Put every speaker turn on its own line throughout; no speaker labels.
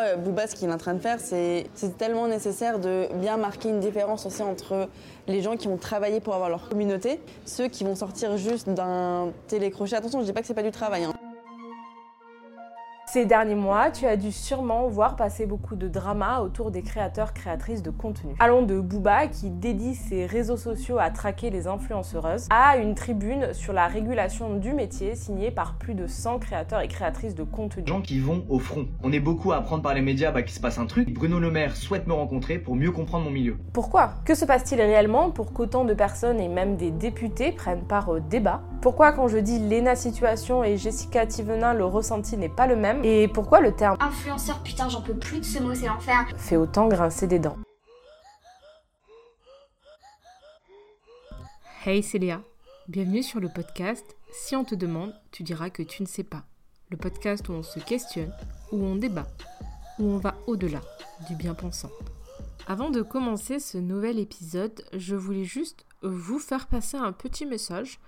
Euh, Booba, ce qu'il est en train de faire, c'est tellement nécessaire de bien marquer une différence aussi entre les gens qui ont travaillé pour avoir leur communauté, ceux qui vont sortir juste d'un télécrochet. Attention, je dis pas que c'est pas du travail. Hein.
Ces derniers mois, tu as dû sûrement voir passer beaucoup de drama autour des créateurs créatrices de contenu. Allons de Booba qui dédie ses réseaux sociaux à traquer les influenceuses à une tribune sur la régulation du métier signée par plus de 100 créateurs et créatrices de contenu.
Gens qui vont au front. On est beaucoup à apprendre par les médias bah, qu'il se passe un truc. Bruno Le Maire souhaite me rencontrer pour mieux comprendre mon milieu.
Pourquoi? Que se passe-t-il réellement pour qu'autant de personnes et même des députés prennent part au débat? Pourquoi quand je dis Lena Situation et Jessica Thivenin, le ressenti n'est pas le même et pourquoi le terme
influenceur, putain, j'en peux plus de ce mot, c'est l'enfer.
Fait autant grincer des dents.
Hey, c'est Léa. Bienvenue sur le podcast Si on te demande, tu diras que tu ne sais pas. Le podcast où on se questionne, où on débat, où on va au-delà du bien-pensant. Avant de commencer ce nouvel épisode, je voulais juste vous faire passer un petit message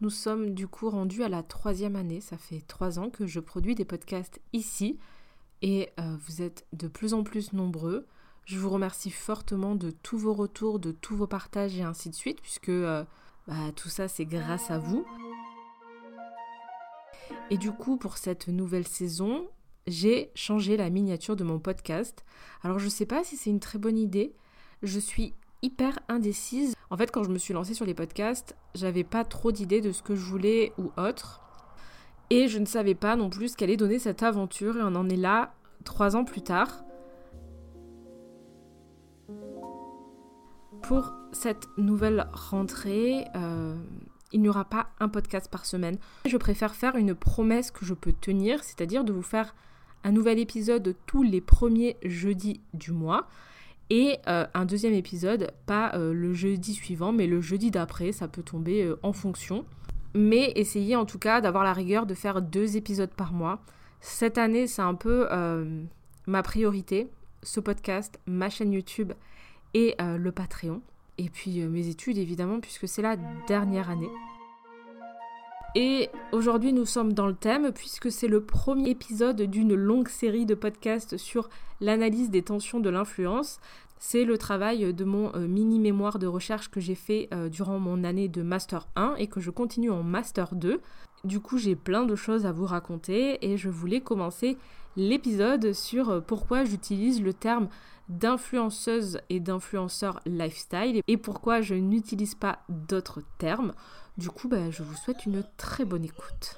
nous sommes du coup rendus à la troisième année. Ça fait trois ans que je produis des podcasts ici et euh, vous êtes de plus en plus nombreux. Je vous remercie fortement de tous vos retours, de tous vos partages et ainsi de suite, puisque euh, bah, tout ça c'est grâce à vous. Et du coup, pour cette nouvelle saison, j'ai changé la miniature de mon podcast. Alors je ne sais pas si c'est une très bonne idée. Je suis hyper indécise. En fait, quand je me suis lancée sur les podcasts, j'avais pas trop d'idées de ce que je voulais ou autre. Et je ne savais pas non plus ce qu'allait donner cette aventure. Et on en est là trois ans plus tard. Pour cette nouvelle rentrée, euh, il n'y aura pas un podcast par semaine. Je préfère faire une promesse que je peux tenir, c'est-à-dire de vous faire un nouvel épisode tous les premiers jeudis du mois et euh, un deuxième épisode, pas euh, le jeudi suivant, mais le jeudi d'après, ça peut tomber euh, en fonction. Mais essayez en tout cas d'avoir la rigueur de faire deux épisodes par mois. Cette année, c'est un peu ma priorité, ce podcast, ma chaîne YouTube et le Patreon. Et puis mes études, évidemment, puisque c'est la dernière année. Et aujourd'hui, nous sommes dans le thème puisque c'est le premier épisode d'une longue série de podcasts sur l'analyse des tensions de l'influence. C'est le travail de mon euh, mini mémoire de recherche que j'ai fait euh, durant mon année de Master 1 et que je continue en Master 2. Du coup, j'ai plein de choses à vous raconter et je voulais commencer l'épisode sur euh, pourquoi j'utilise le terme d'influenceuse et d'influenceur lifestyle et pourquoi je n'utilise pas d'autres termes. Du coup, bah, je vous souhaite une très bonne écoute.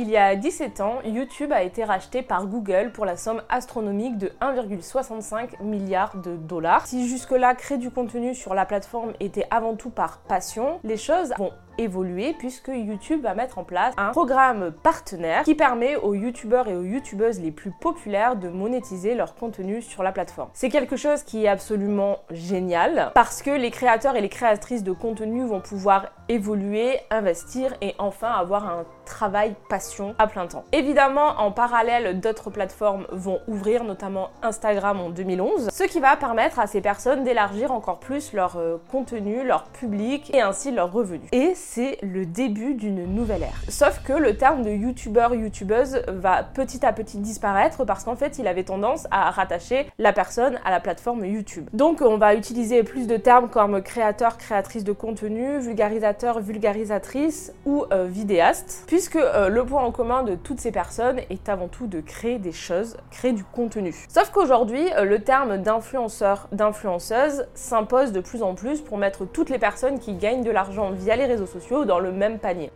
Il y a 17 ans, YouTube a été racheté par Google pour la somme astronomique de 1,65 milliard de dollars. Si jusque-là, créer du contenu sur la plateforme était avant tout par passion, les choses vont évoluer puisque YouTube va mettre en place un programme partenaire qui permet aux youtubeurs et aux youtubeuses les plus populaires de monétiser leur contenu sur la plateforme. C'est quelque chose qui est absolument génial parce que les créateurs et les créatrices de contenu vont pouvoir évoluer, investir et enfin avoir un travail passion à plein temps. Évidemment, en parallèle, d'autres plateformes vont ouvrir, notamment Instagram en 2011, ce qui va permettre à ces personnes d'élargir encore plus leur euh, contenu, leur public et ainsi leurs revenus. Et c'est le début d'une nouvelle ère. Sauf que le terme de youtubeur, youtubeuse va petit à petit disparaître parce qu'en fait, il avait tendance à rattacher la personne à la plateforme YouTube. Donc, on va utiliser plus de termes comme créateur, créatrice de contenu, vulgarisateur, vulgarisatrice ou euh, vidéaste, puisque euh, le point en commun de toutes ces personnes est avant tout de créer des choses, créer du contenu. Sauf qu'aujourd'hui, euh, le terme d'influenceur, d'influenceuse s'impose de plus en plus pour mettre toutes les personnes qui gagnent de l'argent via les réseaux sociaux dans le même panier.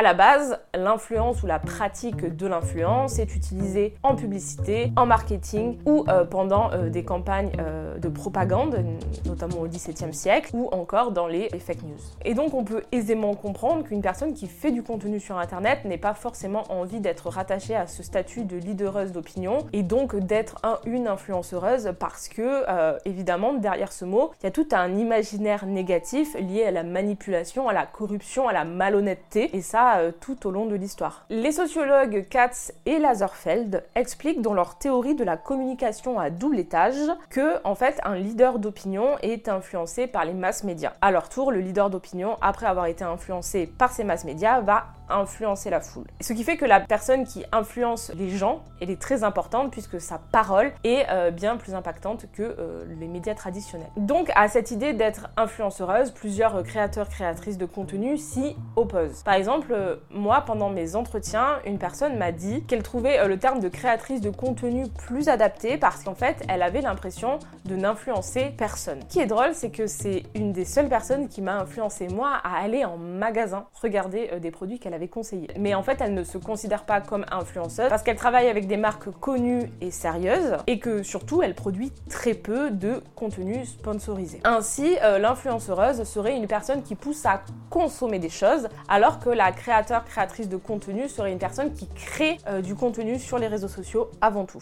À la base, l'influence ou la pratique de l'influence est utilisée en publicité, en marketing ou euh, pendant euh, des campagnes euh, de propagande, notamment au XVIIe siècle, ou encore dans les, fake news. Et donc on peut aisément comprendre qu'une personne qui fait du contenu sur Internet n'ait pas forcément envie d'être rattachée à ce statut de leadereuse d'opinion et donc d'être un, une influenceuse parce que, évidemment, derrière ce mot, il y a tout un imaginaire négatif lié à la manipulation, à la corruption, à la malhonnêteté, et ça, euh, tout au long de l'histoire. Les sociologues Katz et Lazerfeld expliquent dans leur théorie de la communication à double étage que, en fait, un leader d'opinion est influencé par les masses médias. À leur tour, le leader d'opinion, après avoir été influencé par ces masses médias, va influencer la foule. Ce qui fait que la personne qui influence les gens, elle est très importante puisque sa parole est euh, bien plus impactante que euh, les médias traditionnels. Donc à cette idée d'être influenceuse, plusieurs créateurs, créatrices de contenu s'y opposent. Par exemple, euh, moi, pendant mes entretiens, une personne m'a dit qu'elle trouvait le terme de créatrice de contenu plus adapté parce qu'en fait, elle avait l'impression de n'influencer personne. Ce qui est drôle, c'est que c'est une des seules personnes qui m'a influencé moi à aller en magasin regarder des produits qu'elle avait conseillés. Mais en fait, elle ne se considère pas comme influenceuse parce qu'elle travaille avec des marques connues et sérieuses et que surtout, elle produit très peu de contenu sponsorisé. Ainsi, euh, l'influenceuse serait une personne qui pousse à consommer des choses alors que la créateur créatrice de contenu serait une personne qui crée euh, du contenu sur les réseaux sociaux avant tout.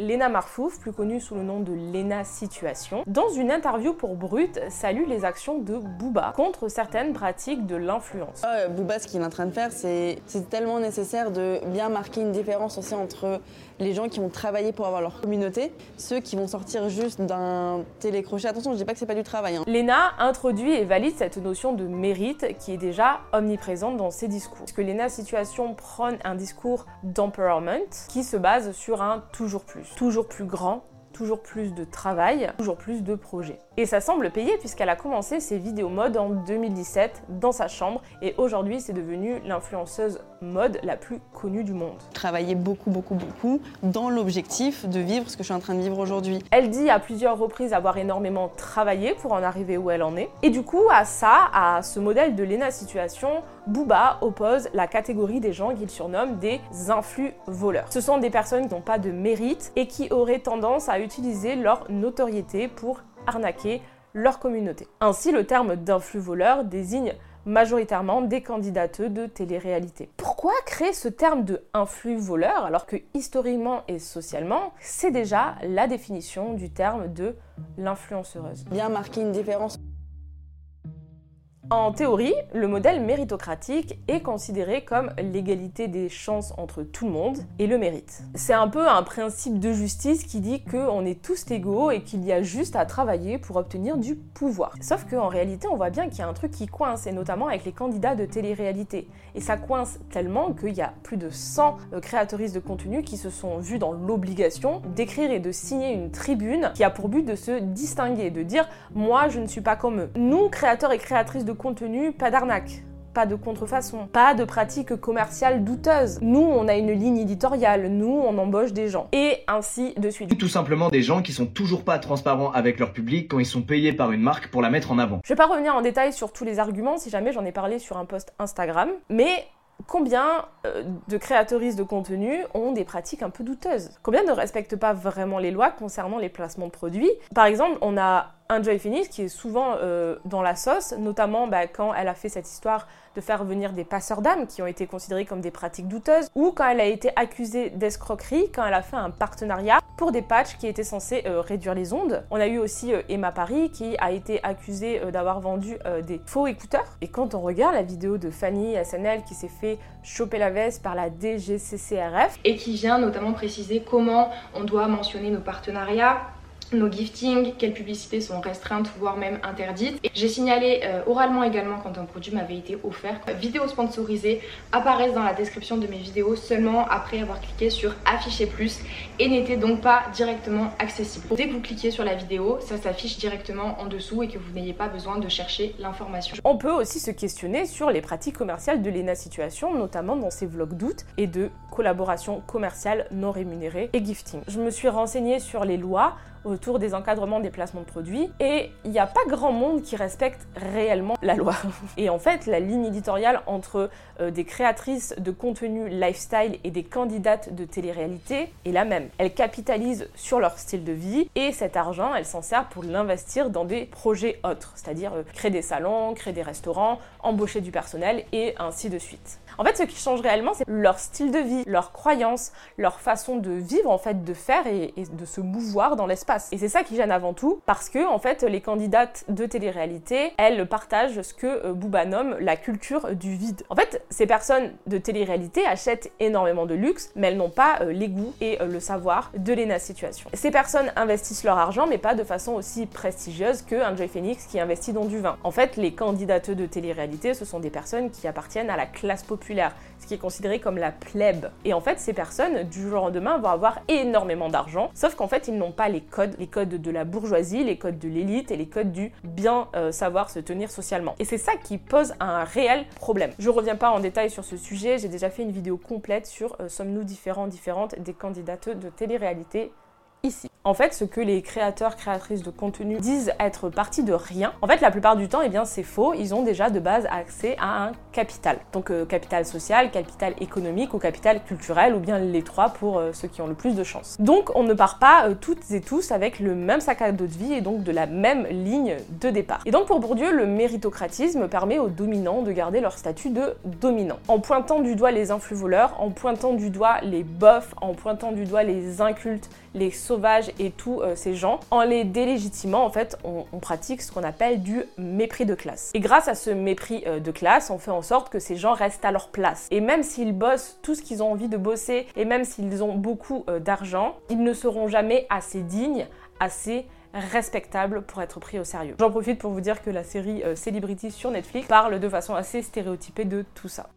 Léna Marfouf, plus connue sous le nom de Léna Situation, dans une interview pour Brut, salue les actions de Booba contre certaines pratiques de l'influence.
Booba, ce qu'il est en train de faire, c'est tellement nécessaire de bien marquer une différence aussi entre les gens qui vont travailler pour avoir leur communauté, ceux qui vont sortir juste d'un télécrochet. Attention, je dis pas que c'est pas du travail. Hein.
Léna introduit et valide cette notion de mérite qui est déjà omniprésente dans ses discours. Parce que Léna Situation prône un discours d'empowerment qui se base sur un toujours plus, toujours plus grand, toujours plus de travail, toujours plus de projets. Et ça semble payer puisqu'elle a commencé ses vidéos mode en 2017 dans sa chambre et aujourd'hui c'est devenu l'influenceuse mode la plus connue du monde.
Travailler beaucoup beaucoup beaucoup dans l'objectif de vivre ce que je suis en train de vivre aujourd'hui.
Elle dit à plusieurs reprises avoir énormément travaillé pour en arriver où elle en est. Et du coup à ça, à ce modèle de Lena Situation, Booba oppose la catégorie des gens qu'il surnomme des influx voleurs. Ce sont des personnes qui n'ont pas de mérite et qui auraient tendance à utiliser leur notoriété pour arnaquer leur communauté. Ainsi, le terme d'influx voleur désigne majoritairement des candidates de télé-réalité. Pourquoi créer ce terme de influx voleur alors que historiquement et socialement, c'est déjà la définition du terme de l'influenceuse?
Bien marquer une différence
en théorie, le modèle méritocratique est considéré comme l'égalité des chances entre tout le monde et le mérite. C'est un peu un principe de justice qui dit qu'on est tous égaux et qu'il y a juste à travailler pour obtenir du pouvoir. Sauf qu'en réalité, on voit bien qu'il y a un truc qui coince, et notamment avec les candidats de télé-réalité. Et ça coince tellement qu'il y a plus de 100 euh, créatrices de contenu qui se sont vues dans l'obligation d'écrire et de signer une tribune qui a pour but de se distinguer, de dire moi je ne suis pas comme eux. Nous, créateurs et créatrices de contenu, pas d'arnaque pas de contrefaçon, pas de pratiques commerciales douteuses. Nous, on a une ligne éditoriale, nous, on embauche des gens. Et ainsi de suite.
Tout simplement des gens qui sont toujours pas transparents avec leur public quand ils sont payés par une marque pour la mettre en avant.
Je vais pas revenir en détail sur tous les arguments, si jamais j'en ai parlé sur un post Instagram, mais combien euh, de créatrices de contenu ont des pratiques un peu douteuses? Combien ne respectent pas vraiment les lois concernant les placements de produits? Par exemple, on a un Joy qui est souvent euh, dans la sauce, notamment bah, quand elle a fait cette histoire de faire venir des passeurs d'âmes qui ont été considérés comme des pratiques douteuses, ou quand elle a été accusée d'escroquerie, quand elle a fait un partenariat pour des patchs qui étaient censés euh, réduire les ondes. On a eu aussi euh, Emma Paris qui a été accusée d'avoir vendu des faux écouteurs. Et quand on regarde la vidéo de Fanny SNL qui s'est fait choper la veste par la DGCCRF,
et qui vient notamment préciser comment on doit mentionner nos partenariats, nos giftings, quelles publicités sont restreintes voire même interdites. J'ai signalé euh, oralement également quand un produit m'avait été offert. Vidéos sponsorisées apparaissent dans la description de mes vidéos seulement après avoir cliqué sur afficher plus et n'étaient donc pas directement accessibles. Dès que vous cliquez sur la vidéo, ça s'affiche directement en dessous et que vous n'ayez pas besoin de chercher l'information.
On peut aussi se questionner sur les pratiques commerciales de l'ENA Situation, notamment dans ses vlogs d'août et de collaboration commerciale non rémunérée et gifting. Je me suis renseignée sur les lois autour des encadrements des placements de produits et il n'y a pas grand monde qui respecte réellement la loi. Et en fait, la ligne éditoriale entre euh, des créatrices de contenu lifestyle et des candidates de télé-réalité est la même. Elles capitalisent sur leur style de vie et cet argent, elles s'en servent pour l'investir dans des projets autres, c'est-à-dire euh, créer des salons, créer des restaurants, embaucher du personnel et ainsi de suite. En fait, ce qui change réellement, c'est leur style de vie, leurs croyances, leur façon de vivre, en fait, de faire et, de se mouvoir dans l'espace. Et c'est ça qui gêne avant tout, parce que, en fait, les candidates de télé-réalité, elles partagent ce que euh, Booba nomme la culture du vide. En fait, ces personnes de télé-réalité achètent énormément de luxe, mais elles n'ont pas euh, les goûts et euh, le savoir de l'ENA situation. Ces personnes investissent leur argent, mais pas de façon aussi prestigieuse qu'un Joy Phoenix qui investit dans du vin. En fait, les candidates de télé-réalité, ce sont des personnes qui appartiennent à la classe populaire, qui est considéré comme la plèbe. Et en fait, ces personnes, du jour au lendemain, vont avoir énormément d'argent, sauf qu'en fait, ils n'ont pas les codes, les codes de la bourgeoisie, les codes de l'élite et les codes du bien euh, savoir se tenir socialement. Et c'est ça qui pose un réel problème. Je reviens pas en détail sur ce sujet, j'ai déjà fait une vidéo complète sur euh, sommes-nous différents, différentes des candidates de télé-réalité En fait, ce que les créateurs, créatrices de contenu disent être partis de rien, en fait, la plupart du temps, eh bien, c'est faux. Ils ont déjà de base accès à un capital. Donc, euh, capital social, capital économique ou capital culturel, ou bien les trois pour euh, ceux qui ont le plus de chance. Donc, on ne part pas euh, toutes et tous avec le même sac à dos de vie et donc de la même ligne de départ. Et donc, pour Bourdieu, le méritocratisme permet aux dominants de garder leur statut de dominant. En pointant du doigt les influx voleurs, en pointant du doigt les bofs, en pointant du doigt les incultes, les et tous euh, ces gens, en les délégitimant, en fait, on, pratique ce qu'on appelle du mépris de classe. Et grâce à ce mépris euh, de classe, on fait en sorte que ces gens restent à leur place. Et même s'ils bossent tout ce qu'ils ont envie de bosser, et même s'ils ont beaucoup euh, d'argent, ils ne seront jamais assez dignes, assez respectables pour être pris au sérieux. J'en profite pour vous dire que la série Celebrity sur Netflix parle de façon assez stéréotypée de tout ça.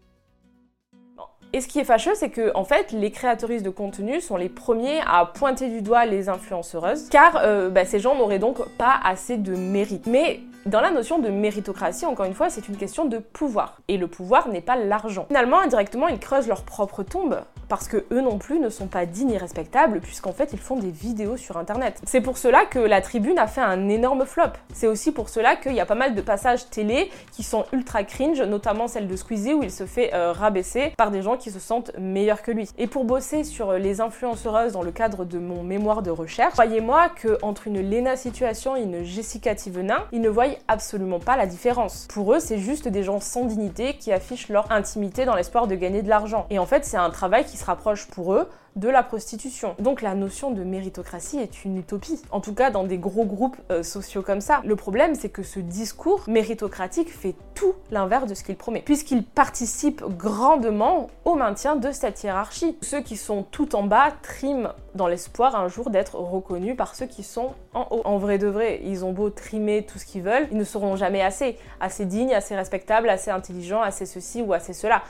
Et ce qui est fâcheux, c'est que en fait, les créatrices de contenu sont les premiers à pointer du doigt les influenceuses, car euh, bah, ces gens n'auraient donc pas assez de mérite. Mais dans la notion de méritocratie, encore une fois, c'est une question de pouvoir. Et le pouvoir n'est pas l'argent. Finalement, indirectement, ils creusent leur propre tombe parce que eux non plus ne sont pas dignes et respectables puisqu'en fait ils font des vidéos sur internet. C'est pour cela que la tribune a fait un énorme flop. C'est aussi pour cela qu'il y a pas mal de passages télé qui sont ultra cringe, notamment celle de Squeezie où il se fait euh, rabaisser par des gens qui se sentent meilleurs que lui. Et pour bosser sur les influenceuses dans le cadre de mon mémoire de recherche, croyez-moi que entre une Lena Situation et une Jessica Thivenin, ils ne voient absolument pas la différence. Pour eux, c'est juste des gens sans dignité qui affichent leur intimité dans l'espoir de gagner de l'argent. Et en fait, c'est un travail qui se rapproche pour eux de la prostitution. Donc la notion de méritocratie est une utopie, en tout cas dans des gros groupes euh, sociaux comme ça. Le problème, c'est que ce discours méritocratique fait tout l'inverse de ce qu'il promet, puisqu'il participe grandement au maintien de cette hiérarchie. Ceux qui sont tout en bas triment dans l'espoir un jour d'être reconnus par ceux qui sont en haut. En vrai de vrai, ils ont beau trimer tout ce qu'ils veulent, ils ne seront jamais assez, assez dignes, assez respectables, assez intelligents, assez ceci ou assez cela.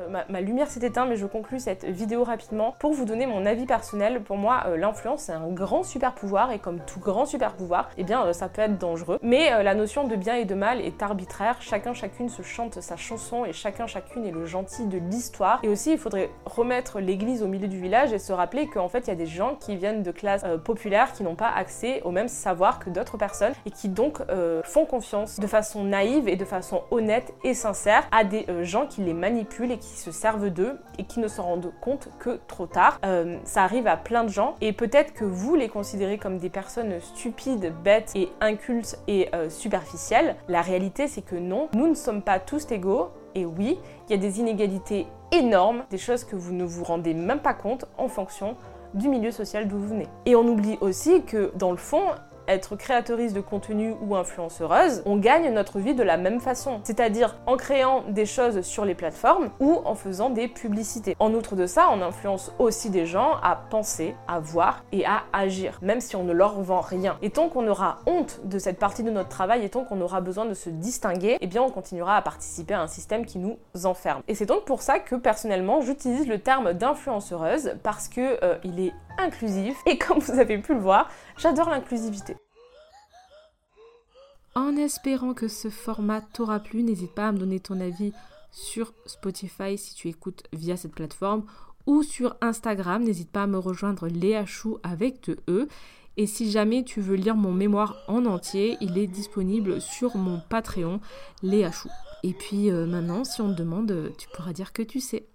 Euh, ma, lumière s'est éteinte, mais je conclus cette vidéo rapidement pour vous donner mon avis personnel. Pour moi, euh, l'influence c'est un grand super pouvoir et comme tout grand super pouvoir, eh bien euh, ça peut être dangereux. Mais la notion de bien et de mal est arbitraire. Chacun chacune se chante sa chanson et chacun chacune est le gentil de l'histoire. Et aussi, il faudrait remettre l'église au milieu du village et se rappeler qu'en fait, il y a des gens qui viennent de classes populaires qui n'ont pas accès au même savoir que d'autres personnes et qui donc font confiance de façon naïve et de façon honnête et sincère à des gens qui les manipulent et se servent d'eux et qui ne s'en rendent compte que trop tard. Euh, ça arrive à plein de gens et peut-être que vous les considérez comme des personnes stupides, bêtes et incultes et euh, superficielles. La réalité c'est que non, nous ne sommes pas tous égaux et oui, il y a des inégalités énormes, des choses que vous ne vous rendez même pas compte en fonction du milieu social d'où vous venez. Et on oublie aussi que dans le fond, être créatrice de contenu ou influenceuse, on gagne notre vie de la même façon. C'est-à-dire en créant des choses sur les plateformes ou en faisant des publicités. En outre de ça, on influence aussi des gens à penser, à voir et à agir, même si on ne leur vend rien. Et tant qu'on aura honte de cette partie de notre travail et tant qu'on aura besoin de se distinguer, eh bien on continuera à participer à un système qui nous enferme. Et c'est donc pour ça que personnellement j'utilise le terme d'influenceuse parce que euh, il est inclusif et comme vous avez pu le voir, j'adore l'inclusivité.
En espérant que ce format t'aura plu, n'hésite pas à me donner ton avis sur Spotify si tu écoutes via cette plateforme ou sur Instagram. N'hésite pas à me rejoindre Léa Chou avec de E. Et si jamais tu veux lire mon mémoire en entier, il est disponible sur mon Patreon, Léa Chou. Et puis euh, maintenant, si on te demande, tu pourras dire que tu sais.